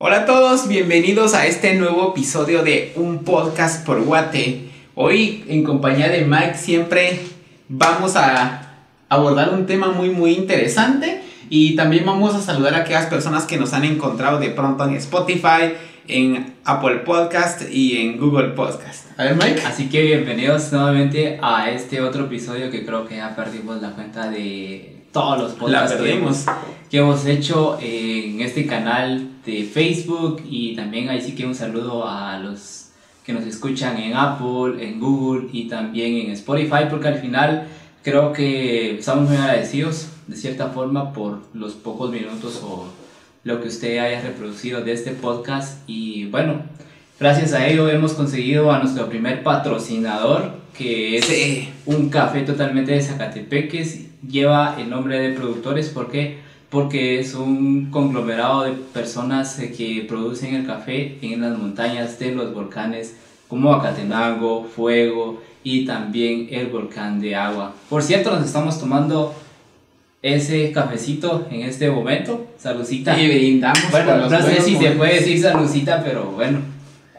Hola a todos, bienvenidos a este nuevo episodio de Un Podcast por Guate. Hoy en compañía de Mike siempre vamos a abordar un tema muy muy interesante y también vamos a saludar a aquellas personas que nos han encontrado de pronto en Spotify, en Apple Podcast y en Google Podcast. A ver Mike. Así que bienvenidos nuevamente a este otro episodio que creo que ya perdimos la cuenta de todos los podcasts que hemos, que hemos, hecho en este canal de Facebook. Y también ahí sí que un saludo a los que nos escuchan en Apple, en Google y también en Spotify porque al final creo que estamos muy agradecidos de cierta forma por los pocos minutos o lo que usted haya reproducido de este podcast. Y bueno, gracias a ello hemos conseguido a nuestro primer patrocinador que es un café totalmente de Zacatepeques lleva el nombre de productores. ¿Por qué? Porque es un conglomerado de personas eh, que producen el café en las montañas de los volcanes como Acatenango, Fuego y también el volcán de agua. Por cierto, nos estamos tomando ese cafecito en este momento. Saludcita. Y brindamos. Bueno, no sé si se puede decir saludcita, pero bueno.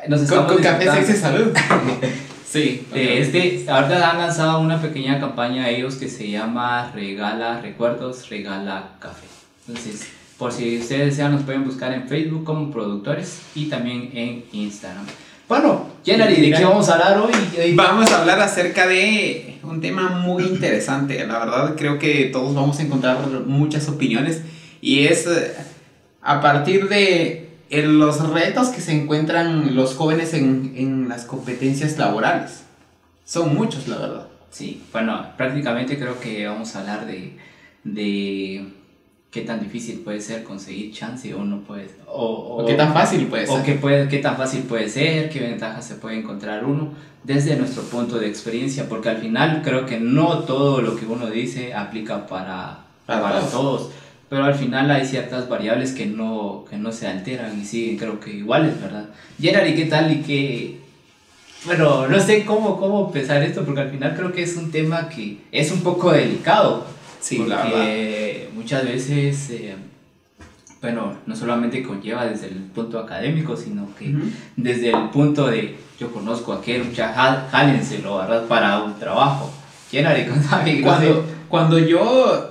Nos estamos con, café sexy salud. Sí, eh, este, ahorita han lanzado una pequeña campaña ellos que se llama Regala Recuerdos, Regala Café. Entonces, por si ustedes desean, nos pueden buscar en Facebook como productores y también en Instagram. Bueno, Jenny, ¿de qué vamos a hablar hoy? Vamos a hablar acerca de un tema muy interesante. La verdad, creo que todos vamos a encontrar muchas opiniones y es eh, a partir de en los retos que se encuentran los jóvenes en, en, las competencias laborales. Son muchos, la verdad. Sí, bueno, prácticamente creo que vamos a hablar de, de qué tan difícil puede ser conseguir chance o no puede o, o, qué tan fácil puede ser. O qué, puede, qué tan fácil puede ser, qué ventajas se puede encontrar uno desde nuestro punto de experiencia, porque al final creo que no todo lo que uno dice aplica para, para, todos pero al final hay ciertas variables que no, que no se alteran y siguen creo que iguales, ¿verdad? Gerard, ¿y qué tal? ¿Y qué...? Bueno, no sé cómo, cómo empezar esto, porque al final creo que es un tema que es un poco delicado. Sí, porque muchas veces, eh, bueno, no solamente conlleva desde el punto académico, sino que desde el punto de yo conozco a aquel, mucha jálenselo, ¿verdad? Para un trabajo. Gerard, ¿y cuando, cuando yo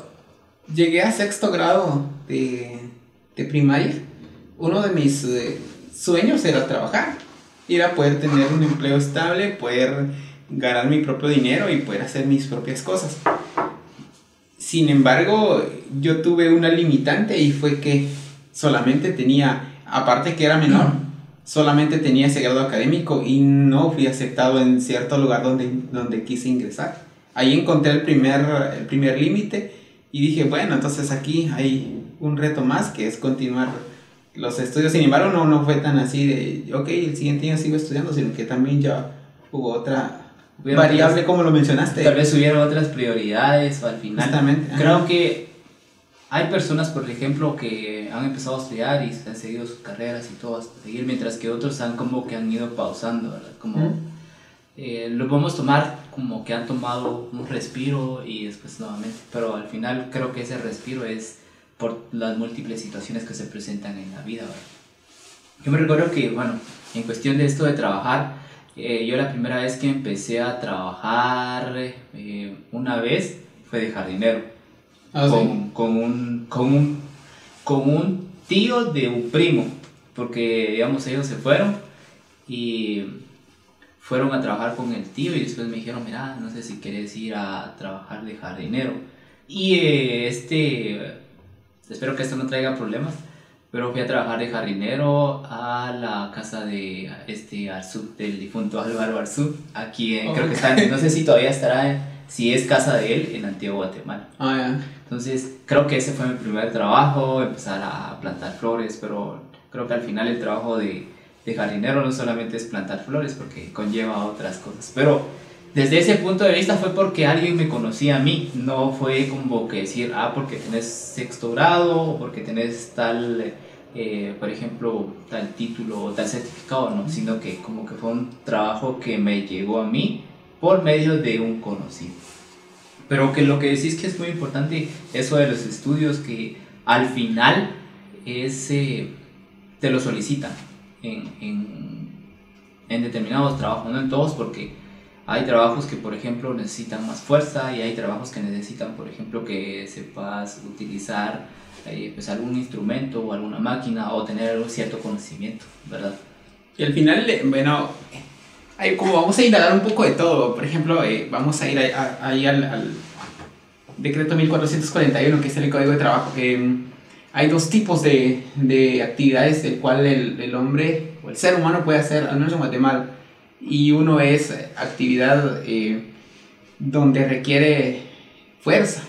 llegué a sexto grado de, de primaria, uno de mis eh, sueños era trabajar. Era poder tener un empleo estable, poder ganar mi propio dinero y poder hacer mis propias cosas. Sin embargo, yo tuve una limitante y fue que solamente tenía, aparte que era menor, solamente tenía ese grado académico y no fui aceptado en cierto lugar donde, donde quise ingresar. Ahí encontré el primer, el primer límite y dije, bueno, entonces aquí hay un reto más que es continuar los estudios. Sin embargo, no, no fue tan así de, ok, el siguiente año sigo estudiando, sino que también ya hubo otra variable, como lo mencionaste. Tal vez hubieron otras prioridades al final. Exactamente. Creo que hay personas, por ejemplo, que han empezado a estudiar y han seguido sus carreras y todo hasta seguir, mientras que otros han como que han ido pausando, ¿verdad? Como eh, lo podemos tomar como que han tomado un respiro y después nuevamente, pero al final creo que ese respiro es por las múltiples situaciones que se presentan en la vida. Yo me recuerdo que, bueno, en cuestión de esto de trabajar, eh, yo la primera vez que empecé a trabajar eh, una vez fue de jardinero. Ah, con, con, un, con, un, con un tío de un primo, porque digamos ellos se fueron y fueron a trabajar con el tío y después me dijeron, mira, no sé si quieres ir a trabajar de jardinero. Y eh, este, espero que esto no traiga problemas, pero fui a trabajar de jardinero a la casa de este Arzú, del difunto Álvaro Arzú, aquí en, creo que está, no sé si todavía estará, si es casa de él en Antiguo Guatemala. Ah, Entonces, creo que ese fue mi primer trabajo, empezar a plantar flores, pero creo que al final el trabajo de de jardinero no solamente es plantar flores, porque conlleva otras cosas. Pero desde ese punto de vista fue porque alguien me conocía a mí, no fue como que decir, ah, porque tenés sexto grado, o porque tenés tal, eh, por ejemplo, tal título o tal certificado, no, sino que como que fue un trabajo que me llegó a mí por medio de un conocido. Pero que lo que decís que es muy importante, eso de los estudios, que al final es... Eh, te lo solicitan en, en, en determinados trabajos, no en todos, porque hay trabajos que, por ejemplo, necesitan más fuerza y hay trabajos que necesitan, por ejemplo, que sepas utilizar eh, pues algún instrumento o alguna máquina o tener un cierto conocimiento, ¿verdad? Y al final, eh, bueno, como vamos a indagar un poco de todo, por ejemplo, eh, vamos a ir ahí al, al, decreto 1441, que es el Código de Trabajo, que hay dos tipos de, de actividades del cual el, el, hombre o el ser humano puede hacer, al menos en Guatemala y uno es actividad eh, donde requiere fuerza.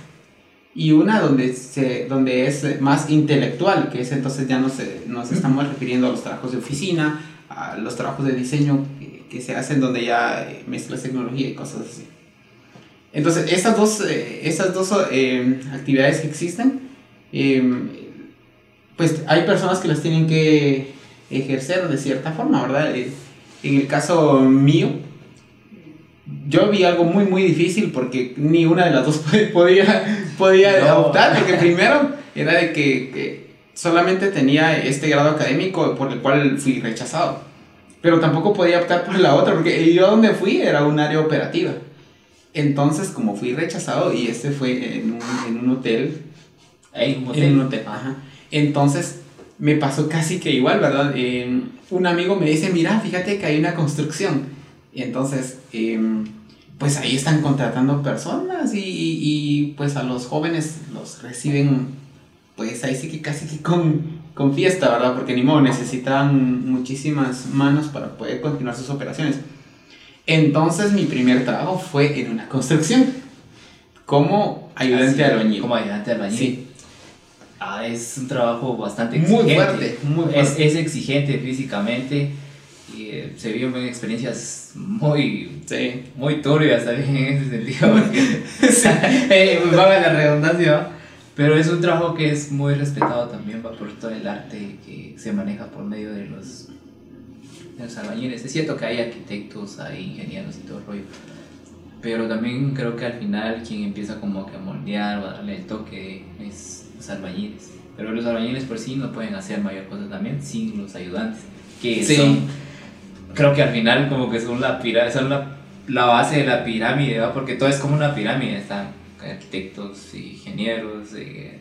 Y una donde, se, donde es más intelectual, que es entonces ya nos, nos estamos refiriendo a los trabajos de oficina, a los trabajos de diseño que, se hacen donde ya eh, mezclas tecnología y cosas así. Entonces, estas dos, eh, esas dos actividades que existen, pues hay personas que las tienen que ejercer de cierta forma, ¿verdad? En el caso mío, yo vi algo muy, muy difícil porque ni una de las dos podía, podía adoptar. Porque primero era de que, solamente tenía este grado académico por el cual fui rechazado. Pero tampoco podía optar por la otra porque yo donde fui era un área operativa. Entonces, como fui rechazado y este fue en un, en un hotel. En un hotel. En un hotel, ajá. Entonces, me pasó casi que igual, ¿verdad? Eh, un amigo me dice, mira, fíjate que hay una construcción. Y entonces, em, pues ahí están contratando personas y, y, pues a los jóvenes los reciben, pues ahí sí que casi que con, con fiesta, ¿verdad? Porque ni modo, necesitan muchísimas manos para poder continuar sus operaciones. Entonces mi primer trabajo fue en una construcción, como ayudante albañil. Como ayudante albañil. Sí. Ah, es un trabajo bastante exigente. Muy fuerte, muy fuerte. Es, exigente físicamente y eh, se viven experiencias muy, sí. muy turbias también en ese sentido. eh, pues, la redundancia. Pero es un trabajo que es muy respetado también por todo el arte que se maneja por medio de los, de los albañiles. Es cierto que hay arquitectos, hay ingenieros y todo el rollo. Pero también creo que al final quien empieza como que a moldear o a darle el toque es los albañiles. Pero los albañiles por sí no pueden hacer mayor cosa también sin los ayudantes, que son, creo que al final como que son la, son la, la base de la pirámide, porque todo es como una pirámide, están arquitectos, ingenieros, eh,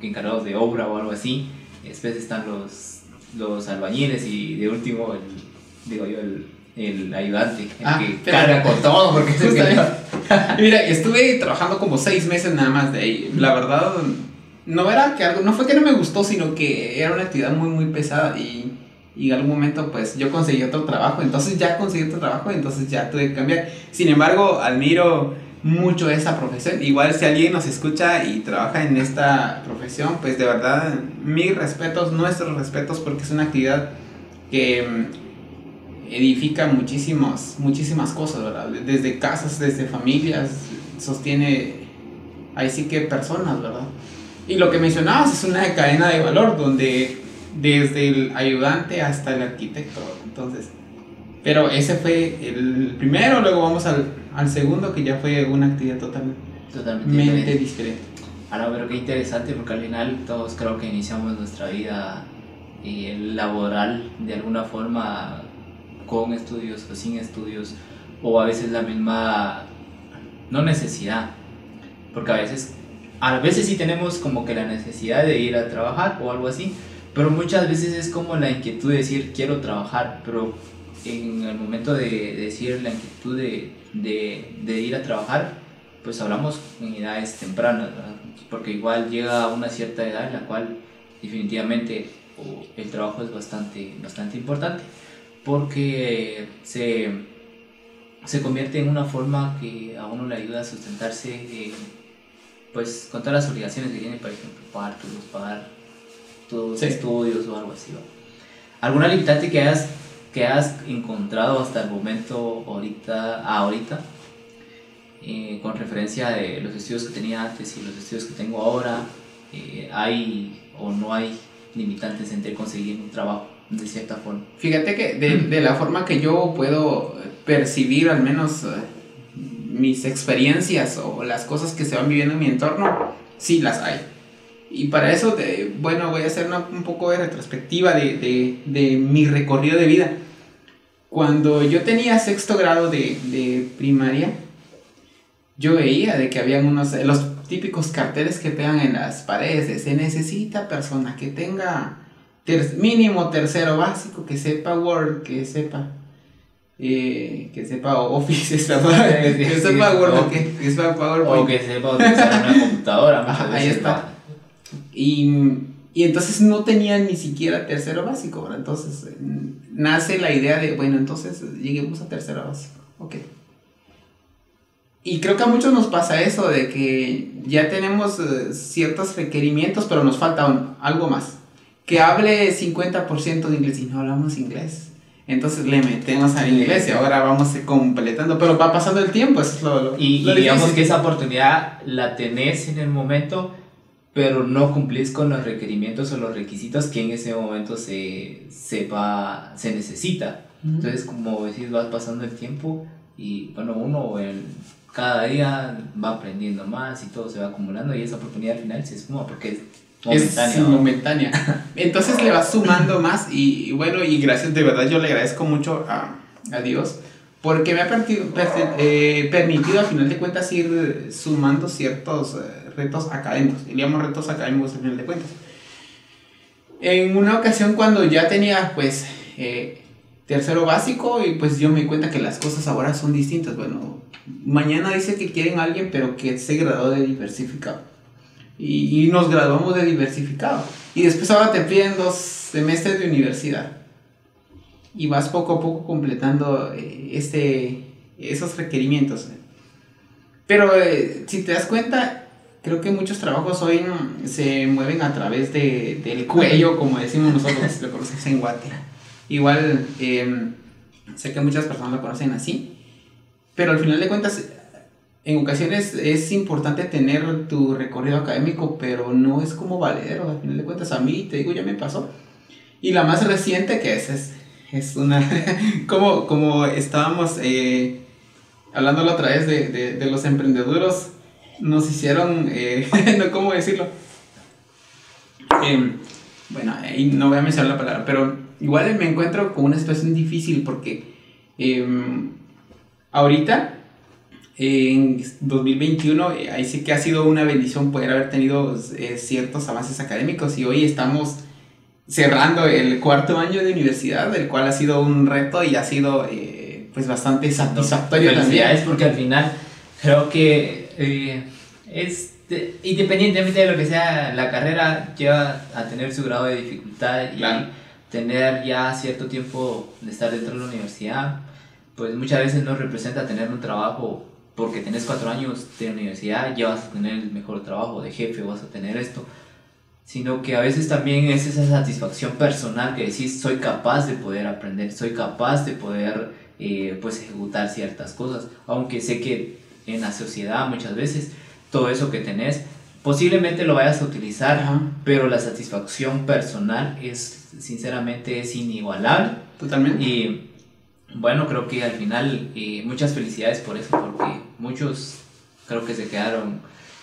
encargados de obra o algo así, después están los, los albañiles y de último, el, digo yo, el, el ayudante, el ah, que carga con todo, porque Mira, estuve trabajando como seis meses nada más de ahí. La verdad, no era que algo, no fue que no me gustó, sino que era una actividad muy, muy pesada y, y en algún momento pues yo conseguí otro trabajo, entonces ya conseguí otro trabajo, entonces ya tuve que cambiar. Sin embargo, admiro mucho esa profesión. Igual si alguien nos escucha y trabaja en esta profesión, pues de verdad, mis respetos, nuestros respetos, porque es una actividad que mm, edifica muchísimas, muchísimas cosas, ¿verdad? Desde casas, desde familias, sostiene, ahí sí que personas, ¿verdad? Y lo que mencionabas es una cadena de valor donde desde el ayudante hasta el arquitecto. Entonces, pero ese fue el primero, luego vamos al, al segundo que ya fue una actividad totalmente, totalmente diferente. Ahora, pero qué interesante porque al final todos creo que iniciamos nuestra vida eh, laboral de alguna forma con estudios o sin estudios o a veces la misma, no necesidad, porque a veces a veces sí tenemos como que la necesidad de ir a trabajar o algo así, pero muchas veces es como la inquietud de decir quiero trabajar, pero en el momento de, decir la inquietud de, de, ir a trabajar, pues hablamos en edades tempranas, porque igual llega a una cierta edad en la cual definitivamente el trabajo es bastante, bastante importante, porque se, se convierte en una forma que a uno le ayuda a sustentarse. en pues con todas las obligaciones que tiene, por ejemplo, pagar tus, pagar tus estudios o algo así. ¿Alguna limitante que hayas, que has encontrado hasta el momento, ahorita, ahorita, eh, con referencia de los estudios que tenía antes y los estudios que tengo ahora? Eh, ¿Hay o no hay limitantes entre conseguir un trabajo de cierta forma? Fíjate que de, de la forma que yo puedo percibir al menos... Eh, mis experiencias o las cosas que se van viviendo en mi entorno, sí las hay. Y para eso, bueno, voy a hacer un poco de retrospectiva de, de, de, mi recorrido de vida. Cuando yo tenía sexto grado de, de primaria, yo veía de que habían unos, los típicos carteles que pegan en las paredes, se necesita persona que tenga mínimo tercero básico, que sepa Word, que sepa eh, que sepa Office, que sepa Word, que, que, sepa PowerPoint. O que sepa utilizar una computadora. ahí está. Y, y, entonces no tenía ni siquiera tercero básico, Entonces nace la idea de, bueno, entonces lleguemos a tercero básico. Ok. Y creo que a muchos nos pasa eso, de que ya tenemos eh, ciertos requerimientos, pero nos falta algo más. Que hable 50% de inglés y no hablamos inglés. Entonces le metemos al inglés y ahora vamos completando, pero va pasando el tiempo, eso es lo, Y, digamos que esa oportunidad la tenés en el momento, pero no cumplís con los requerimientos o los requisitos que en ese momento se, sepa, se necesita. Entonces, como decís, vas pasando el tiempo y bueno, uno el cada día va aprendiendo más y todo se va acumulando y esa oportunidad al final se esfuma porque momentánea. Es momentánea. Entonces le vas sumando más y, bueno, y gracias, de verdad yo le agradezco mucho a, a Dios porque me ha eh, permitido al final de cuentas ir sumando ciertos eh, retos académicos, diríamos retos académicos al final de cuentas. En una ocasión cuando ya tenía pues eh, tercero básico y pues yo me di cuenta que las cosas ahora son distintas, bueno, mañana dice que quieren a alguien, pero que se graduó de diversificado. Y, nos graduamos de diversificado. Y después ahora te piden dos semestres de universidad. Y vas poco a poco completando eh, este, esos requerimientos. Pero eh, si te das cuenta, creo que muchos trabajos hoy se mueven a través de, del cuello, como decimos nosotros, lo conocemos en Guate. Igual, em, sé que muchas personas lo conocen así. Pero al final de cuentas, en ocasiones es importante tener tu recorrido académico, pero no es como valedero. Al final de cuentas, a mí, te digo, ya me pasó. Y la más reciente que es, es, una, como, como estábamos eh, hablando la otra vez de, de, de, los emprendedores, nos hicieron, eh, no, ¿cómo decirlo? Em, bueno, ahí no voy a mencionar la palabra, pero igual me encuentro con una situación difícil porque... Em, ahorita, en 2021, eh, ahí sí que ha sido una bendición poder haber tenido eh, ciertos avances académicos y hoy estamos cerrando el cuarto año de universidad, el cual ha sido un reto y ha sido eh, pues bastante satisfactorio también. Es porque al final creo que es independientemente de lo que sea la carrera lleva a tener su grado de dificultad y tener ya cierto tiempo de estar dentro de la universidad pues muchas veces no representa tener un trabajo porque tenés cuatro años de universidad, ya vas a tener el mejor trabajo de jefe, vas a tener esto, sino que a veces también es esa satisfacción personal que decís, soy capaz de poder aprender, soy capaz de poder eh, pues ejecutar ciertas cosas, aunque sé que en la sociedad muchas veces todo eso que tenés posiblemente lo vayas a utilizar, pero la satisfacción personal es sinceramente es inigualable. Totalmente. Y bueno, creo que al final eh, muchas felicidades por eso, porque muchos creo que se quedaron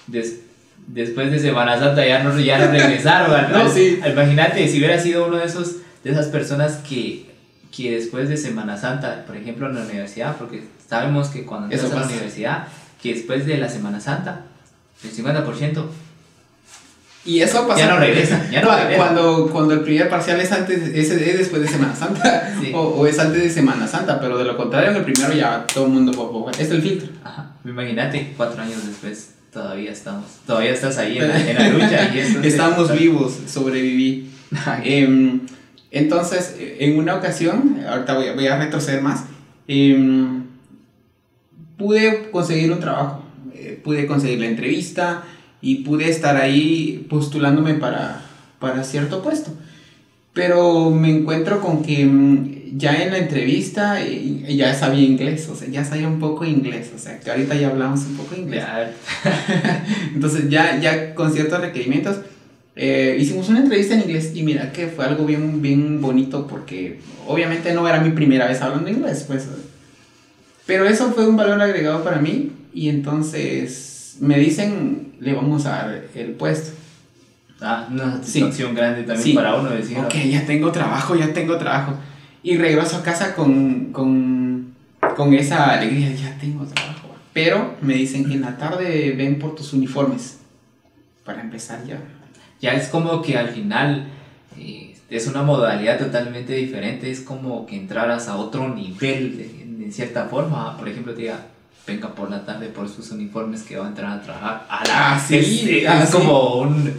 después de Semana Santa, ya no, ya no regresaron. no, sí. Imagínate si hubiera sido uno de, esos, de esas personas que, que después de Semana Santa, por ejemplo en la universidad, porque sabemos que cuando estás en la universidad, que después de la Semana Santa, el 50% y eso pasa. Ya no regresa, ya no Cuando, cuando el primer parcial es, antes, es, después de Semana Santa o, es antes de Semana Santa, pero de lo contrario, en el primero ya todo el mundo. Es el filtro. Ajá. Imagínate, cuatro años después todavía estamos. Todavía estás ahí en la, lucha. Y estamos vivos, sobreviví. Em, entonces, en una ocasión, ahorita voy, voy a retroceder más, em, pude conseguir un trabajo. Eh, pude conseguir la entrevista y pude estar ahí postulándome para, para cierto puesto. Pero me encuentro con que mm, ya en la entrevista eh, ya sabía inglés, o sea, ya sabía un poco inglés, o sea, que ahorita ya hablamos un poco inglés. Entonces ya, ya con ciertos requerimientos eh, hicimos una entrevista en inglés y mira que fue algo bien, bien bonito porque obviamente no era mi primera vez hablando inglés, pues. Pero eso fue un valor agregado para mí y entonces me dicen, le vamos a dar el puesto. Ah, una satisfacción grande también para uno decir. Ok, ya tengo trabajo, ya tengo trabajo. Y regreso a casa con, con, con esa alegría, ya tengo trabajo. Pero me dicen que en la tarde ven por tus uniformes. Para empezar ya. Ya es como que al final eh, es una modalidad totalmente diferente. Es como que entraras a otro nivel en cierta forma. Por ejemplo, te diga, venga por la tarde por sus uniformes que va a entrar a trabajar. Ah, sí, es, ah, como un,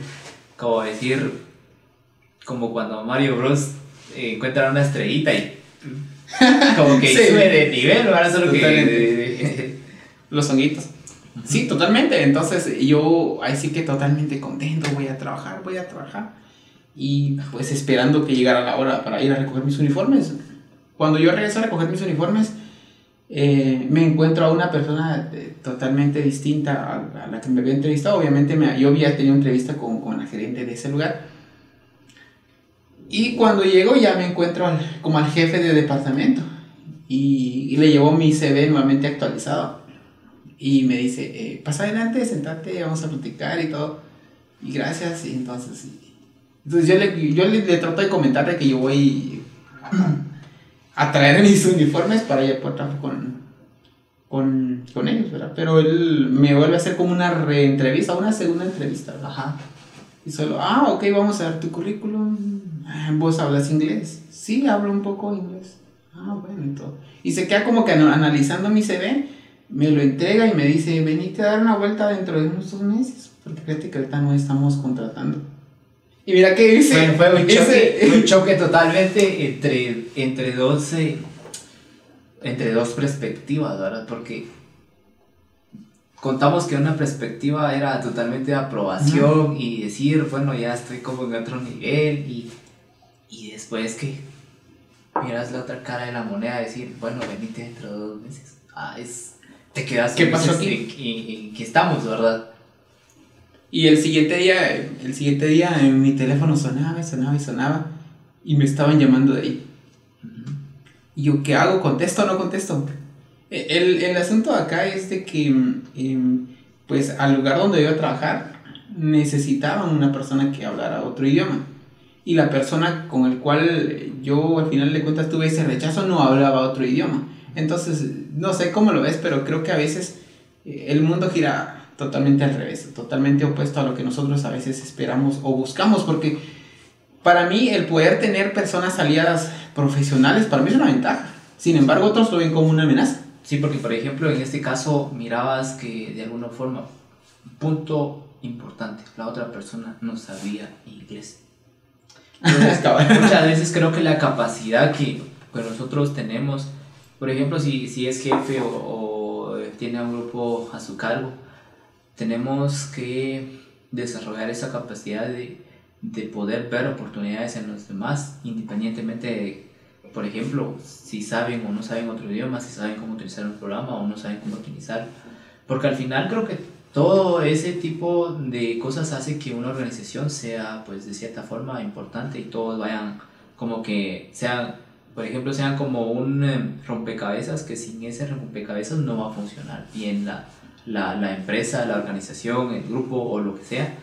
como decir, como cuando Mario Bros encuentra una estrellita y como que sube de nivel, ahora solo que los honguitos. Sí, totalmente. Entonces yo ahí sí que totalmente contento, voy a trabajar, voy a trabajar. Y pues esperando que llegara la hora para ir a recoger mis uniformes. Cuando yo regreso a recoger mis uniformes, eh, me encuentro a una persona eh, totalmente distinta a, la que me había entrevistado. Obviamente me, yo había tenido entrevista con, con, la gerente de ese lugar. Y cuando llego ya me encuentro como al jefe de departamento. Y, y, le llevo mi CV nuevamente actualizado. Y me dice, eh, pasa adelante, sentate, vamos a platicar y todo. Y gracias. Y entonces, entonces yo, le, yo le, le trato de comentarle que yo voy a traer mis uniformes para ir por trabajar con, con, con, ellos, ¿verdad? Pero él me vuelve a hacer como una reentrevista, una segunda entrevista, ¿verdad? Ajá. Y solo, ah, ok, vamos a ver tu currículum. ¿Vos hablas inglés? Sí, hablo un poco inglés. Ah, bueno, y todo. Y se queda como que analizando mi CV, me lo entrega y me dice, venite a dar una vuelta dentro de unos dos meses, porque fíjate que ahorita no estamos contratando. Y mira qué dice. fue un choque, un choque totalmente entre, entre, dos, entre dos perspectivas, ¿verdad? Porque contamos que una perspectiva era totalmente de aprobación y decir, bueno, ya estoy como en otro nivel y, y después que miras la otra cara de la moneda, decir, bueno, venite dentro de dos meses. Ah, es, te quedas ¿Qué pasó aquí? En, en, que estamos, ¿verdad? Y el siguiente día, el siguiente día mi teléfono sonaba y sonaba y sonaba y me estaban llamando de ahí. Y yo, ¿qué hago? ¿Contesto o no contesto? E, el, el asunto acá es de que, em, pues, al lugar donde iba a trabajar, necesitaban una persona que hablara otro idioma. Y la persona con el cual yo al final de cuentas tuve ese rechazo no hablaba otro idioma. Entonces, no sé cómo lo ves, pero creo que a veces eh, el mundo gira totalmente al revés, totalmente opuesto a lo que nosotros a veces esperamos o buscamos, porque para mí el poder tener personas aliadas profesionales, para mí es una ventaja. Sin embargo, otros lo ven como una amenaza. Sí, porque por ejemplo en este caso mirabas que de alguna forma, punto importante, la otra persona no sabía inglés. muchas veces creo que la capacidad que, nosotros tenemos, por ejemplo, si, si es jefe o, o tiene un grupo a su cargo, tenemos que desarrollar esa capacidad de, de, poder ver oportunidades en los demás, independientemente de, por ejemplo, si saben o no saben otro idioma, si saben cómo utilizar un programa o no saben cómo utilizar. Porque al final creo que todo ese tipo de cosas hace que una organización sea, pues, de cierta forma importante y todos vayan como que sean, por ejemplo, sean como un eh, rompecabezas que sin ese rompecabezas no va a funcionar bien la, la, la, empresa, la organización, el grupo o lo que sea,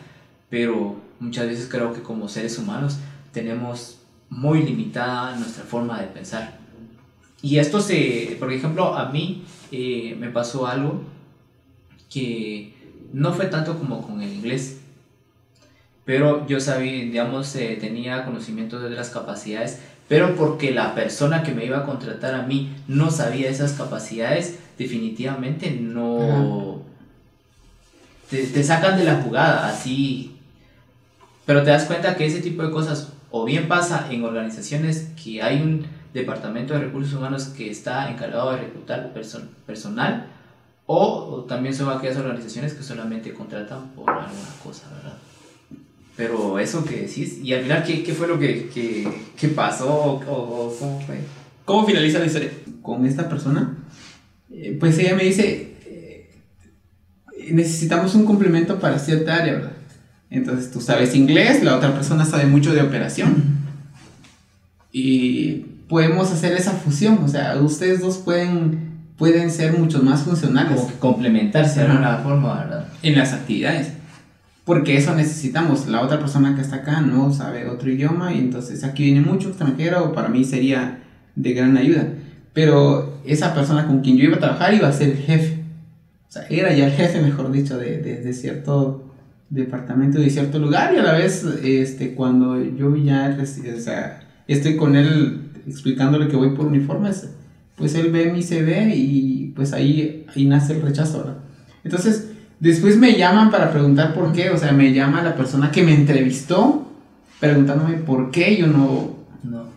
pero muchas veces creo que como seres humanos tenemos muy limitada nuestra forma de pensar. Y esto se, por ejemplo, a mí eh, me pasó algo que no fue tanto como con el inglés, pero yo sabía, digamos, eh, tenía conocimiento de las capacidades, pero porque la persona que me iba a contratar a mí no sabía esas capacidades, definitivamente no... Te, te, sacan de la jugada, así. Pero te das cuenta que ese tipo de cosas o bien pasa en organizaciones que hay un departamento de recursos humanos que está encargado de reclutar personal, o, también son aquellas organizaciones que solamente contratan por alguna cosa, ¿verdad? Pero eso que decís, y al final, ¿qué, qué fue lo que, que, que pasó o, o, cómo fue? ¿Cómo finaliza la historia? Con esta persona pues ella me dice, eh, necesitamos un complemento para cierta área, ¿verdad? Entonces tú sabes inglés, la otra persona sabe mucho de operación. Y podemos hacer esa fusión, o sea, ustedes dos pueden, pueden ser mucho más funcionales. Como que complementarse de alguna forma, ¿verdad? En las actividades. porque eso necesitamos. La otra persona que está acá no sabe otro idioma y entonces aquí viene mucho extranjero, para mí sería de gran ayuda. Pero esa persona con quien yo iba a trabajar iba a ser el jefe. O sea, era ya el jefe, mejor dicho, de, de, cierto departamento, de cierto lugar. Y a la vez, este, cuando yo ya o sea, estoy con él explicándole que voy por uniformes, pues él ve mi CV y pues ahí, ahí nace el rechazo. Entonces, después me llaman para preguntar por qué, o sea, me llama la persona que me entrevistó preguntándome por qué yo no...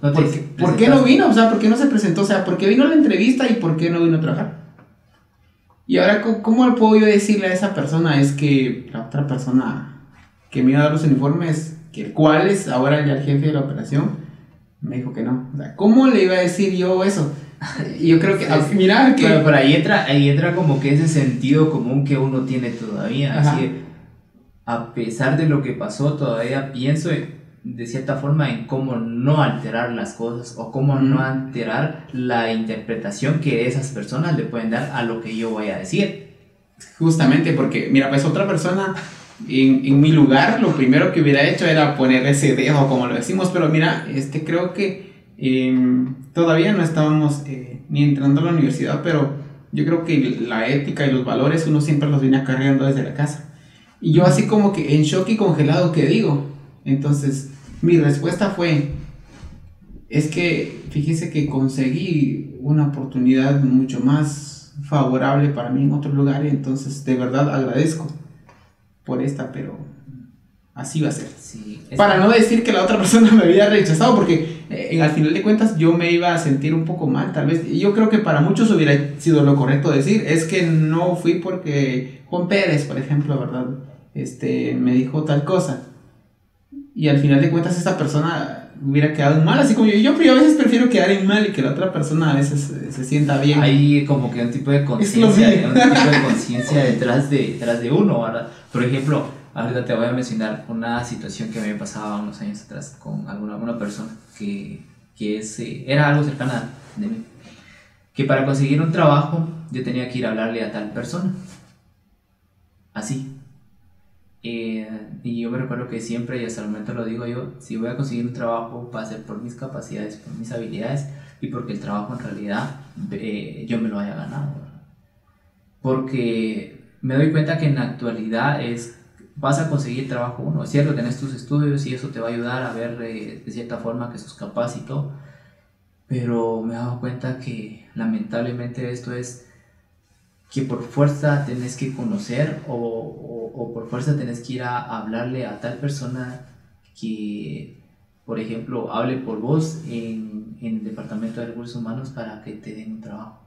No, ¿Por, qué, ¿Por qué no vino? O sea, ¿por qué no se presentó? O sea, ¿por qué vino a la entrevista y por qué no vino a trabajar? Y ahora, ¿cómo puedo yo decirle a esa persona? Es que la otra persona que me iba a dar los uniformes, que cuál es ahora ya el jefe de la operación, me dijo que no. O sea, ¿cómo le iba a decir yo eso? Yo creo que, mira que... Pero, ahí entra, ahí entra como que ese sentido común que uno tiene todavía. Así a pesar de lo que pasó, todavía pienso de cierta forma en cómo no alterar las cosas o cómo no alterar la interpretación que esas personas le pueden dar a lo que yo voy a decir. Justamente porque, mira, pues otra persona en, en mi lugar lo primero que hubiera hecho era poner ese dejo, como lo decimos, pero mira, este creo que em, todavía no estábamos eh, ni entrando a la universidad, pero yo creo que la ética y los valores uno siempre los viene acarreando desde la casa. Y yo así como que en shock y congelado, ¿qué digo? Entonces, mi respuesta fue, es que fíjese que conseguí una oportunidad mucho más favorable para mí en otro lugar y entonces de verdad agradezco por esta, pero así va a ser. Para no decir que la otra persona me había rechazado, porque eh, al final de cuentas yo me iba a sentir un poco mal, tal vez. Yo creo que para muchos hubiera sido lo correcto decir, es que no fui porque Juan Pérez, por ejemplo, ¿verdad? Este, me dijo tal cosa. Y al final de cuentas esa persona hubiera quedado en mal, así como yo, yo, a veces prefiero quedar en mal y que la otra persona a veces se, sienta bien. Hay como que un tipo de conciencia, un tipo de conciencia detrás de, detrás de uno, ¿verdad? Por ejemplo, ahorita te voy a mencionar una situación que me pasaba unos años atrás con alguna, alguna persona que, que es, eh, era algo cercana de mí. Que para conseguir un trabajo yo tenía que ir a hablarle a tal persona. Así, eh, y yo me recuerdo que siempre, y hasta el momento lo digo yo, si voy a conseguir un trabajo va a ser por mis capacidades, por mis habilidades y porque el trabajo en realidad eh, yo me lo haya ganado. Porque me doy cuenta que en la actualidad es, vas a conseguir trabajo uno, es cierto, tenés tus estudios y eso te va a ayudar a ver eh, de cierta forma que sos capaz y todo, pero me he dado cuenta que lamentablemente esto es que por fuerza tenés que conocer o, o, por fuerza tenés que ir a hablarle a tal persona que, por ejemplo, hable por vos en, en el Departamento de Recursos Humanos para que te den un trabajo.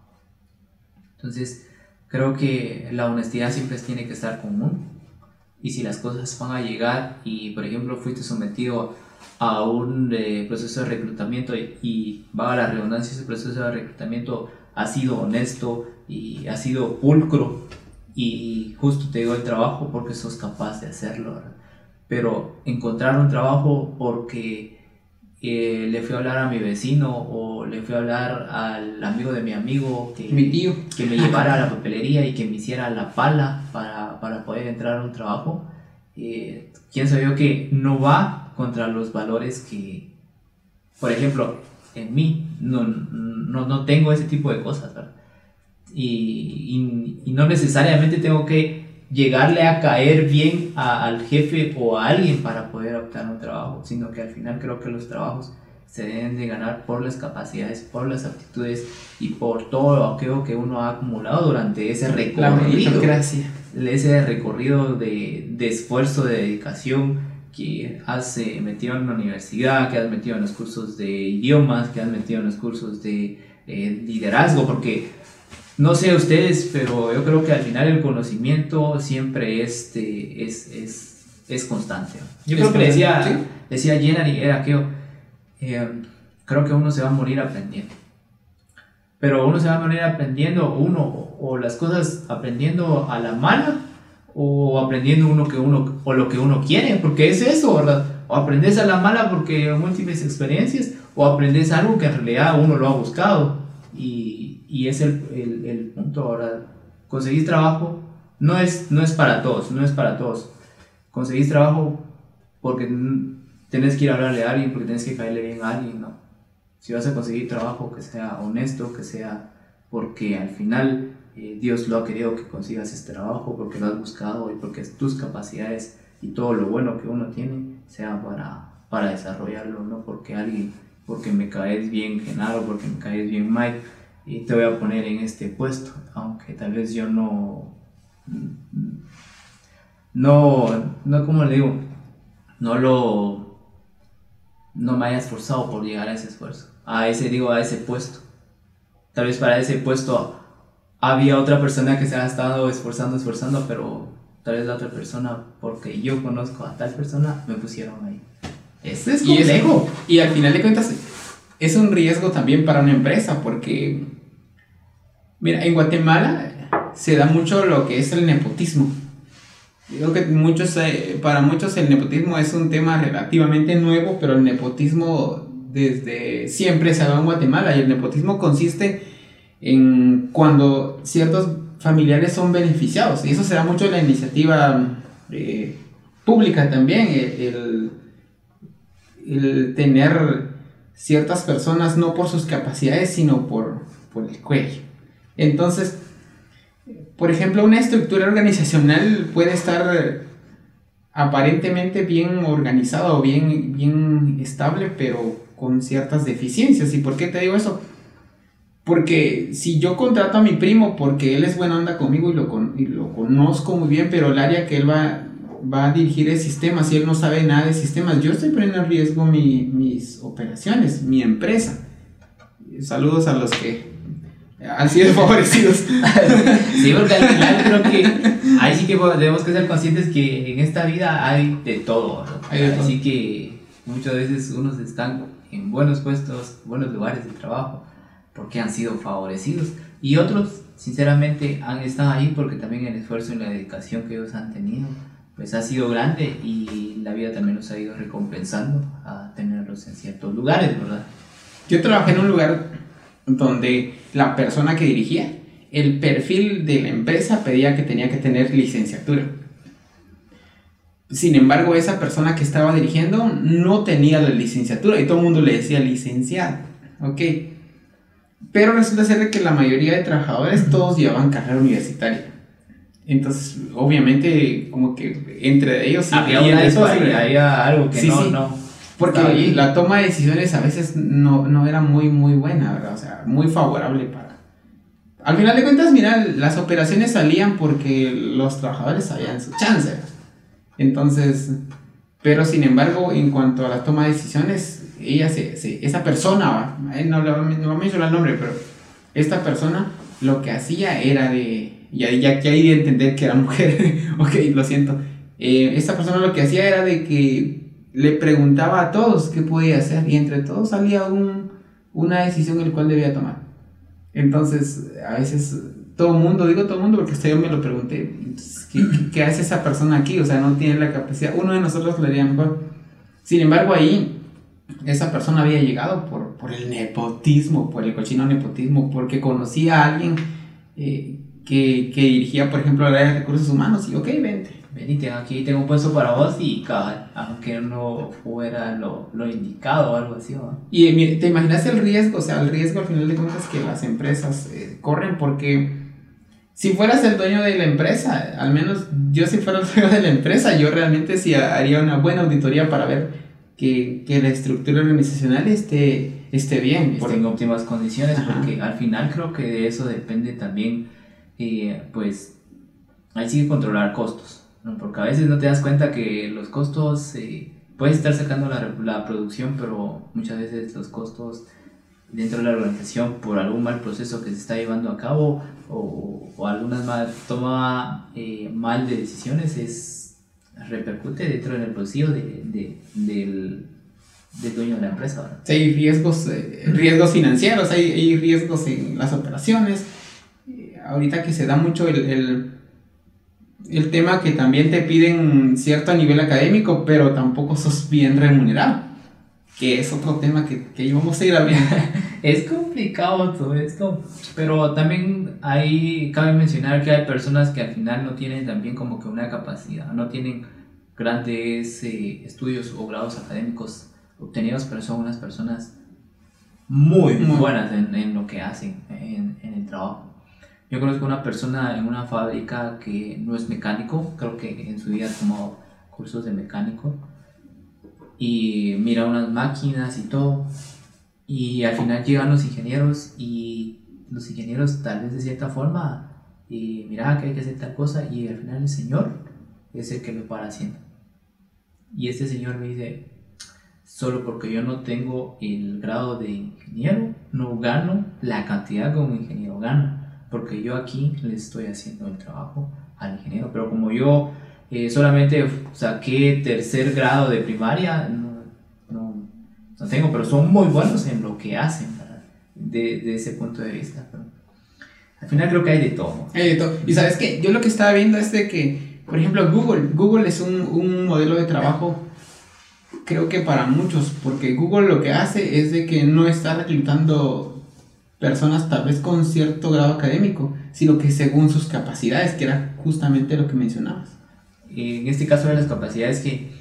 Entonces, creo que la honestidad siempre tiene que estar común y si las cosas van a llegar y, por ejemplo, fuiste sometido a un eh, proceso de reclutamiento y, y va a la redundancia, ese proceso de reclutamiento ha sido honesto y ha sido pulcro y justo te digo el trabajo porque sos capaz de hacerlo. Pero encontrar un trabajo porque eh, le fui a hablar a mi vecino o le fui a hablar al amigo de mi amigo que, mi tío. que me llevara a la papelería y que me hiciera la pala para, para poder entrar a un trabajo, eh, quién sabe que no va contra los valores que, por ejemplo, en mí no, no, no tengo ese tipo de cosas, ¿verdad? Y, y, no necesariamente tengo que llegarle a caer bien al jefe o a alguien para poder optar un trabajo, sino que al final creo que los trabajos se deben de ganar por las capacidades, por las aptitudes y por todo aquello que uno ha acumulado durante ese recorrido. Ese recorrido de, de esfuerzo, de dedicación que has eh, metido en la universidad, que has metido en los cursos de idiomas, que has metido en los cursos de eh, liderazgo, porque no sé ustedes, pero yo creo que al final el conocimiento siempre este, es, es, es constante. Yo creo que le decía, decía Jenny, era que eh, creo que uno se va a morir aprendiendo. Pero uno se va a morir aprendiendo, uno, o las cosas aprendiendo a la mala, o aprendiendo uno que uno, o lo que uno quiere, porque es eso, ¿verdad? O aprendes a la mala porque múltiples experiencias, o aprendes algo que en realidad uno lo ha buscado. Y, y es el, el, el, punto ahora. Conseguir trabajo no es, no es para todos, no es para todos. conseguís trabajo porque tenés que ir a hablarle a alguien, porque tenés que caerle bien a alguien, no. Si vas a conseguir trabajo que sea honesto, que sea porque al final eh, Dios lo ha querido que consigas este trabajo, porque lo has buscado y porque tus capacidades y todo lo bueno que uno tiene sea para, para desarrollarlo, no porque alguien, porque me caes bien Genaro, porque me caes bien Mike, y te voy a poner en este puesto, aunque tal vez yo no, no, no como le digo, no lo, no me haya esforzado por llegar a ese esfuerzo, a ese, digo, a ese puesto. Tal vez para ese puesto había otra persona que se ha estado esforzando, esforzando, pero tal vez la otra persona, porque yo conozco a tal persona, me pusieron ahí. Es, es complejo. Y, y al final de cuentas, es un riesgo también para una empresa, porque, mira, en Guatemala se da mucho lo que es el nepotismo. Digo que muchos, eh, para muchos el nepotismo es un tema relativamente nuevo, pero el nepotismo desde siempre se ha dado en Guatemala y el nepotismo consiste en cuando ciertos familiares son beneficiados y eso se da mucho en la iniciativa eh, pública también, el, el, tener ciertas personas no por sus capacidades sino por, por el cuello. Entonces, por ejemplo, una estructura organizacional puede estar aparentemente bien organizada o bien, bien estable, pero con ciertas deficiencias. ¿Y por qué te digo eso? Porque si yo contrato a mi primo porque él es buena onda conmigo y lo, y lo conozco muy bien, pero el área que él va, va a dirigir es sistemas y él no sabe nada de sistemas, yo estoy poniendo en riesgo mis operaciones, mi empresa. Saludos a los que han sido favorecidos. sí, porque al final creo que ahí sí que debemos que ser conscientes que en esta vida hay de todo. Así que muchas veces unos están en buenos puestos, buenos lugares de trabajo, porque han sido favorecidos. Y otros, sinceramente, han estado ahí porque también el esfuerzo y la dedicación que ellos han tenido, pues ha sido grande y la vida también los ha ido recompensando a tenerlos en ciertos lugares, ¿verdad? Yo trabajé en un lugar donde la persona que dirigía, el perfil de la empresa pedía que tenía que tener licenciatura. Sin embargo, esa persona que estaba dirigiendo no tenía la licenciatura y todo el mundo le decía licenciado. Ok. Pero resulta ser que la mayoría de trabajadores todos llevaban carrera universitaria. Entonces, obviamente, como que entre ellos había, había algo que no, no porque la toma de decisiones a veces no, no, era muy, muy buena, ¿verdad? O sea, muy favorable para... Al final de cuentas, mira, las operaciones salían porque los trabajadores sabían su chance. Entonces, pero sin embargo, en cuanto a la toma de decisiones, ella se, esa persona, no, no, no a mencionar el nombre, pero esta persona lo que hacía era de, ya, ya que hay de entender que era mujer, ok, lo siento, eh, esta persona lo que hacía era de que le preguntaba a todos qué podía hacer y entre todos salía un, una decisión el cual debía tomar. Entonces, a veces todo mundo, digo todo mundo porque hasta yo me lo pregunté, ¿qué, ¿qué, hace esa persona aquí? O sea, no tiene la capacidad, uno de nosotros lo haría mejor. Sin embargo, ahí esa persona había llegado por, por el nepotismo, por el cochino nepotismo, porque conocía a alguien eh, que, que dirigía, por ejemplo, el área de recursos humanos y, ok, vente venite, aquí tengo un puesto para vos y cabal, aunque no fuera lo, lo indicado o algo así. Y te imaginas el riesgo, o sea, el riesgo al final de cuentas que las empresas eh, corren porque si fueras el dueño de la empresa, al menos yo si fuera el dueño de la empresa, yo realmente sí haría una buena auditoría para ver que, que la estructura organizacional esté, esté bien. Esté en óptimas condiciones, porque al final creo que de eso depende también, eh, pues, hay que controlar costos porque a veces no te das cuenta que los costos, eh, puedes estar sacando la, la, producción, pero muchas veces los costos dentro de la organización por algún mal proceso que se está llevando a cabo o, o algunas mal, toma eh, mal de decisiones es repercute dentro del bolsillo de, de, del, dueño de la empresa. Sí, hay riesgos, eh, riesgos financieros, hay, hay, riesgos en las operaciones. Ahorita que se da mucho el, el el tema que también te piden cierto nivel académico, pero tampoco sos bien remunerado. Que es otro tema que, que íbamos a ir a ver. es complicado todo esto, pero también hay, cabe mencionar que hay personas que al final no tienen también como que una capacidad, no tienen grandes eh, estudios o grados académicos obtenidos, pero son unas personas muy, muy buenas en, en, lo que hacen, en, en, el trabajo. Yo conozco una persona en una fábrica que no es mecánico, creo que en su vida tomado cursos de mecánico y mira unas máquinas y todo. Y al final llegan los ingenieros y los ingenieros tal vez de cierta forma, y mira que hay que hacer tal cosa y al final el señor es el que lo para haciendo. Y este señor me dice, solo porque yo no tengo el grado de ingeniero, no gano la cantidad un ingeniero gana, porque yo aquí le estoy haciendo el trabajo al ingeniero. Pero como yo eh, solamente saqué tercer grado de primaria, no, no, no, tengo, pero son muy buenos en lo que hacen, de, de, ese punto de vista. Pero al final creo que hay de todo. Hay de todo. Y sabes que yo lo que estaba viendo es de que, por ejemplo, Google, Google es un, un modelo de trabajo creo que para muchos, porque Google lo que hace es de que no está reclutando personas tal vez con cierto grado académico, sino que según sus capacidades, que era justamente lo que mencionabas en este caso de las capacidades que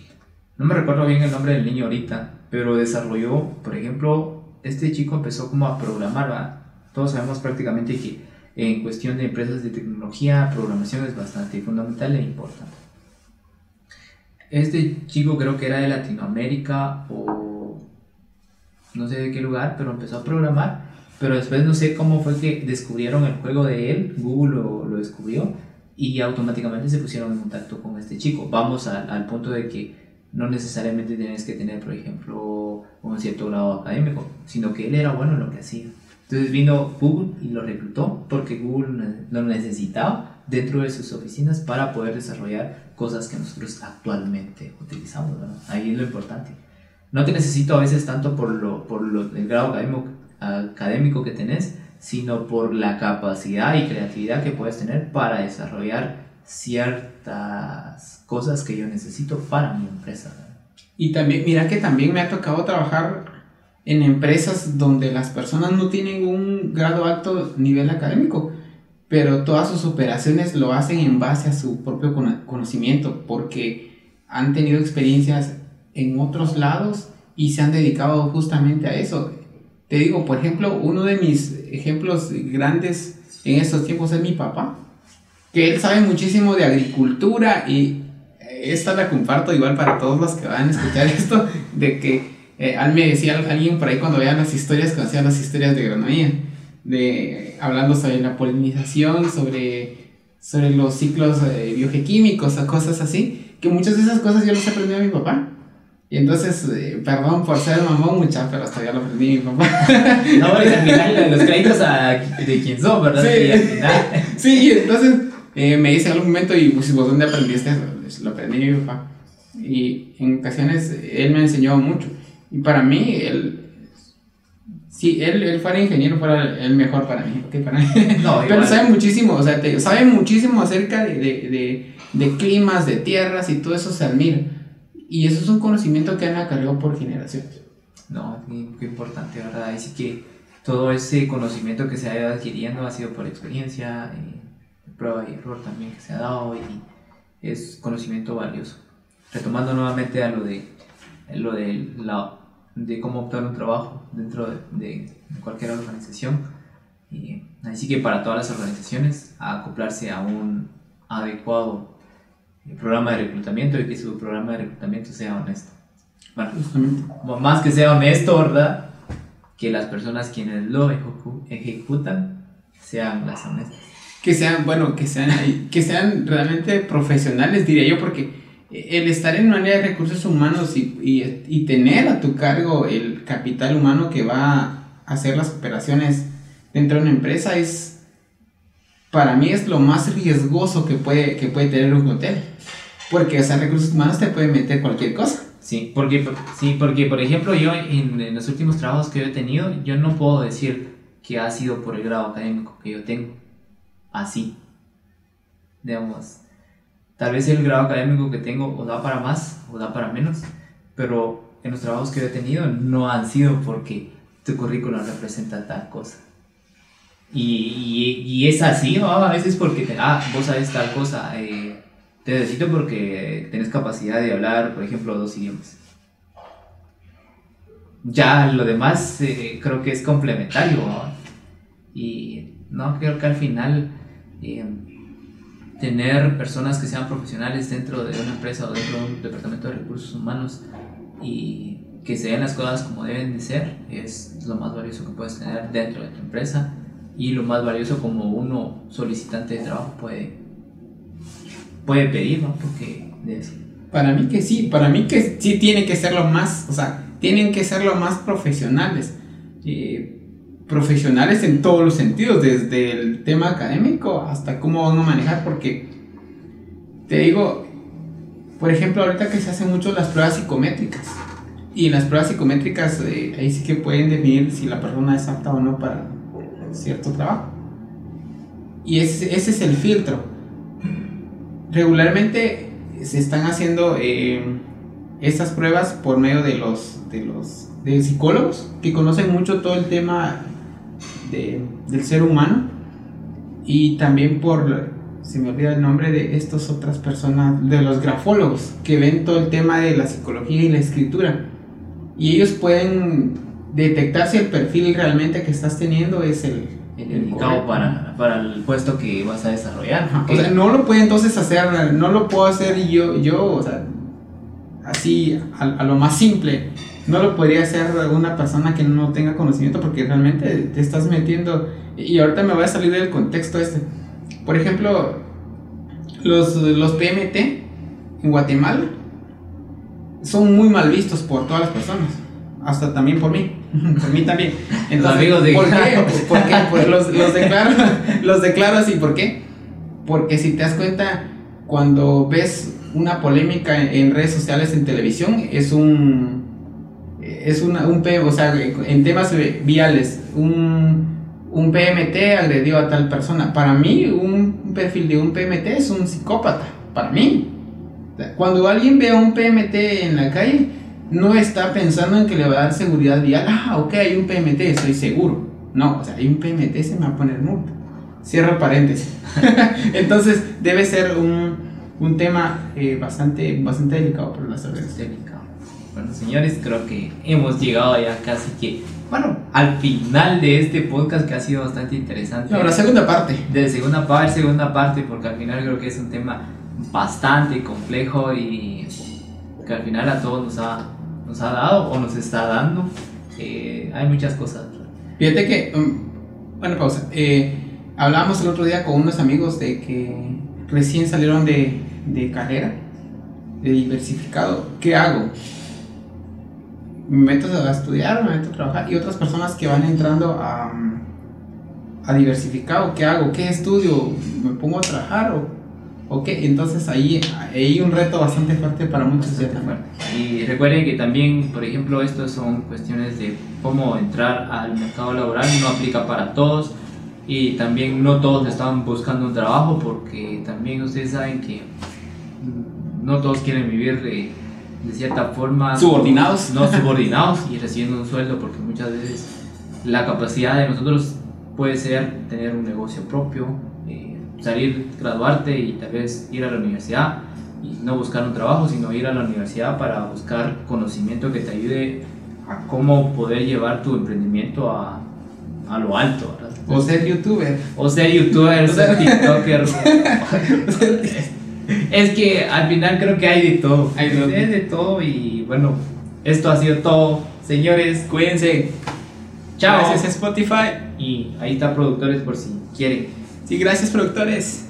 no me recuerdo bien el nombre del niño ahorita, pero desarrolló, por ejemplo, este chico empezó como a programar, todos sabemos prácticamente que en cuestión de empresas de tecnología, programación es bastante fundamental e importante. Este chico creo que era de Latinoamérica o no sé de qué lugar, pero empezó a programar, pero después no sé cómo fue que descubrieron el juego de él, Google lo, descubrió y automáticamente se pusieron en contacto con este chico. Vamos al punto de que no necesariamente tienes que tener, por ejemplo, un cierto grado académico, sino que él era bueno en lo que hacía. Entonces vino Google y lo reclutó porque Google lo necesitaba dentro de sus oficinas para poder desarrollar cosas que nosotros actualmente utilizamos. Ahí es lo importante. No te necesito a veces tanto por, lo, por lo, el grado académico, académico que tenés, sino por la capacidad y creatividad que puedes tener para desarrollar ciertas cosas que yo necesito para mi empresa. Y también, mira que también me ha tocado trabajar en empresas donde las personas no tienen un grado alto nivel académico, pero todas sus operaciones lo hacen en base a su propio conocimiento, porque han tenido experiencias en otros lados y se han dedicado justamente a eso. Te digo, por ejemplo, uno de mis ejemplos grandes en estos tiempos es mi papá, que él sabe muchísimo de agricultura y esta la comparto igual para todos los que van a escuchar esto, de que eh, me decía alguien por ahí cuando vean las historias, cuando hacían las historias de agronomía, de, hablando sobre la polinización, sobre, sobre los ciclos eh, biogequímicos o cosas así, que muchas de esas cosas yo las aprendí a mi papá. Y entonces, eh, perdón por ser mamón, mucha, pero hasta ya lo aprendí mi papá. No, porque al final los créditos a, de quién son, ¿verdad? Sí, al final. sí entonces eh, me dice en algún momento, ¿y pues, vos dónde aprendiste eso? Pues, lo aprendí mi papá. Y en ocasiones él me enseñó mucho. Y para mí, él, si él, él fuera ingeniero, fuera el mejor para mí. Okay, para mí. No, pero sabe muchísimo, o sea, te, sabe muchísimo acerca de, de, de, de climas, de tierras y todo eso se admira. Y eso es un conocimiento que han acarreado por generaciones. No, qué importante, ¿verdad? Así que todo ese conocimiento que se ha ido adquiriendo ha sido por experiencia, eh, prueba y error también que se ha dado y es conocimiento valioso. Retomando nuevamente a lo de, lo de, la, de cómo optar un trabajo dentro de, de cualquier organización. Y, así que para todas las organizaciones, acoplarse a un adecuado el programa de reclutamiento y que su programa de reclutamiento sea honesto. Bueno, más que sea honesto, ¿verdad? Que las personas quienes lo ejecutan sean las honestas. Que sean, bueno, que sean, que sean realmente profesionales, diría yo, porque el estar en un área de recursos humanos y, y, y tener a tu cargo el capital humano que va a hacer las operaciones dentro de una empresa es para mí es lo más riesgoso que puede, que puede tener un hotel. Porque, o sea, recursos humanos te pueden meter cualquier cosa. Sí, porque, sí, porque por ejemplo, yo en, los últimos trabajos que he tenido, yo no puedo decir que ha sido por el grado académico que yo tengo. Así. Digamos, tal vez el grado académico que tengo o da para más o da para menos, pero en los trabajos que he tenido no han sido porque tu currículum representa tal cosa. Y, y, es así, ¿no? A veces porque, ah, vos sabes tal cosa, eh, te necesito porque tienes capacidad de hablar, por ejemplo, dos idiomas. Ya lo demás eh, creo que es complementario. Y no creo que al final eh, tener personas que sean profesionales dentro de una empresa o dentro de un departamento de recursos humanos y que se den las cosas como deben de ser es lo más valioso que puedes tener dentro de tu empresa y lo más valioso como uno solicitante de trabajo puede, puede pedir, ¿no? Porque de eso. Para mí que sí, para mí que sí tiene que ser lo más, o sea, tienen que ser lo más profesionales. Eh, profesionales en todos los sentidos, desde el tema académico hasta cómo van a manejar, porque te digo, por ejemplo, ahorita que se hacen mucho las pruebas psicométricas, y en las pruebas psicométricas eh, ahí sí que pueden definir si la persona es apta o no para cierto trabajo. Y ese, ese es el filtro. Regularmente se están haciendo eh, estas pruebas por medio de los, de los de psicólogos que conocen mucho todo el tema del ser humano y también por, se me olvida el nombre de estas otras personas, de los grafólogos que ven todo el tema de la psicología y la escritura y ellos pueden detectar si el perfil realmente que estás teniendo es el, el indicado para, para, el puesto que vas a desarrollar. O sea, no lo puede entonces hacer, no lo puedo hacer yo, yo o sea, así a, a, lo más simple. No lo podría hacer una persona que no tenga conocimiento porque realmente te estás metiendo. Y ahorita me voy a salir del contexto este. Por ejemplo, los, los PMT en Guatemala son muy mal vistos por todas las personas. Hasta también por mí. por mí también. Entonces, ¿por qué? ¿Por qué? Pues los, los, declaro, los declaro así. ¿Por qué? Porque si te das cuenta, cuando ves una polémica en, redes sociales, en televisión, es un. Es una, un o sea, en temas viales, un, un PMT agredió a tal persona. Para mí, un perfil de un PMT es un psicópata. Para mí. Cuando alguien ve a un PMT en la calle, no está pensando en que le va a dar seguridad vial. Ah, ok, hay un PMT, estoy seguro. No, o sea, hay un PMT, se me va a poner multa. Cierro paréntesis. Entonces, debe ser un, un tema eh, bastante, bastante delicado por las. Delicado. Bueno, señores, creo que hemos llegado ya casi que, bueno, al final de este podcast que ha sido bastante interesante. No, la segunda parte. De segunda parte, segunda parte, porque al final creo que es un tema bastante complejo y que al final a todos nos ha, nos ha dado o nos está dando. Eh, hay muchas cosas. Fíjate que, um, bueno, pausa. Eh, hablábamos el otro día con unos amigos de que recién salieron de, de carrera, de diversificado. ¿Qué hago? ¿Me meto a estudiar, me meto a trabajar? Y otras personas que van entrando a, a diversificado, ¿qué hago? ¿Qué estudio? ¿Me pongo a trabajar Ok, entonces ahí hay un reto bastante fuerte para muchos. Y recuerden que también, por ejemplo, esto son cuestiones de cómo entrar al mercado laboral, no aplica para todos y también no todos están buscando un trabajo porque también ustedes saben que no todos quieren vivir de, de cierta forma subordinados. No subordinados y recibiendo un sueldo porque muchas veces la capacidad de nosotros puede ser tener un negocio propio, salir, graduarte y tal vez ir a la universidad y no buscar un trabajo, sino ir a la universidad para buscar conocimiento que te ayude a cómo poder llevar tu emprendimiento a, a lo alto. O ser youtuber. O ser youtuber, o ser tiktoker. es que al final creo que hay de todo. Hay de, de todo y bueno, esto ha sido todo. Señores, cuídense. Chao. Gracias Spotify. Y ahí está productores por si quieren. Sí, gracias productores.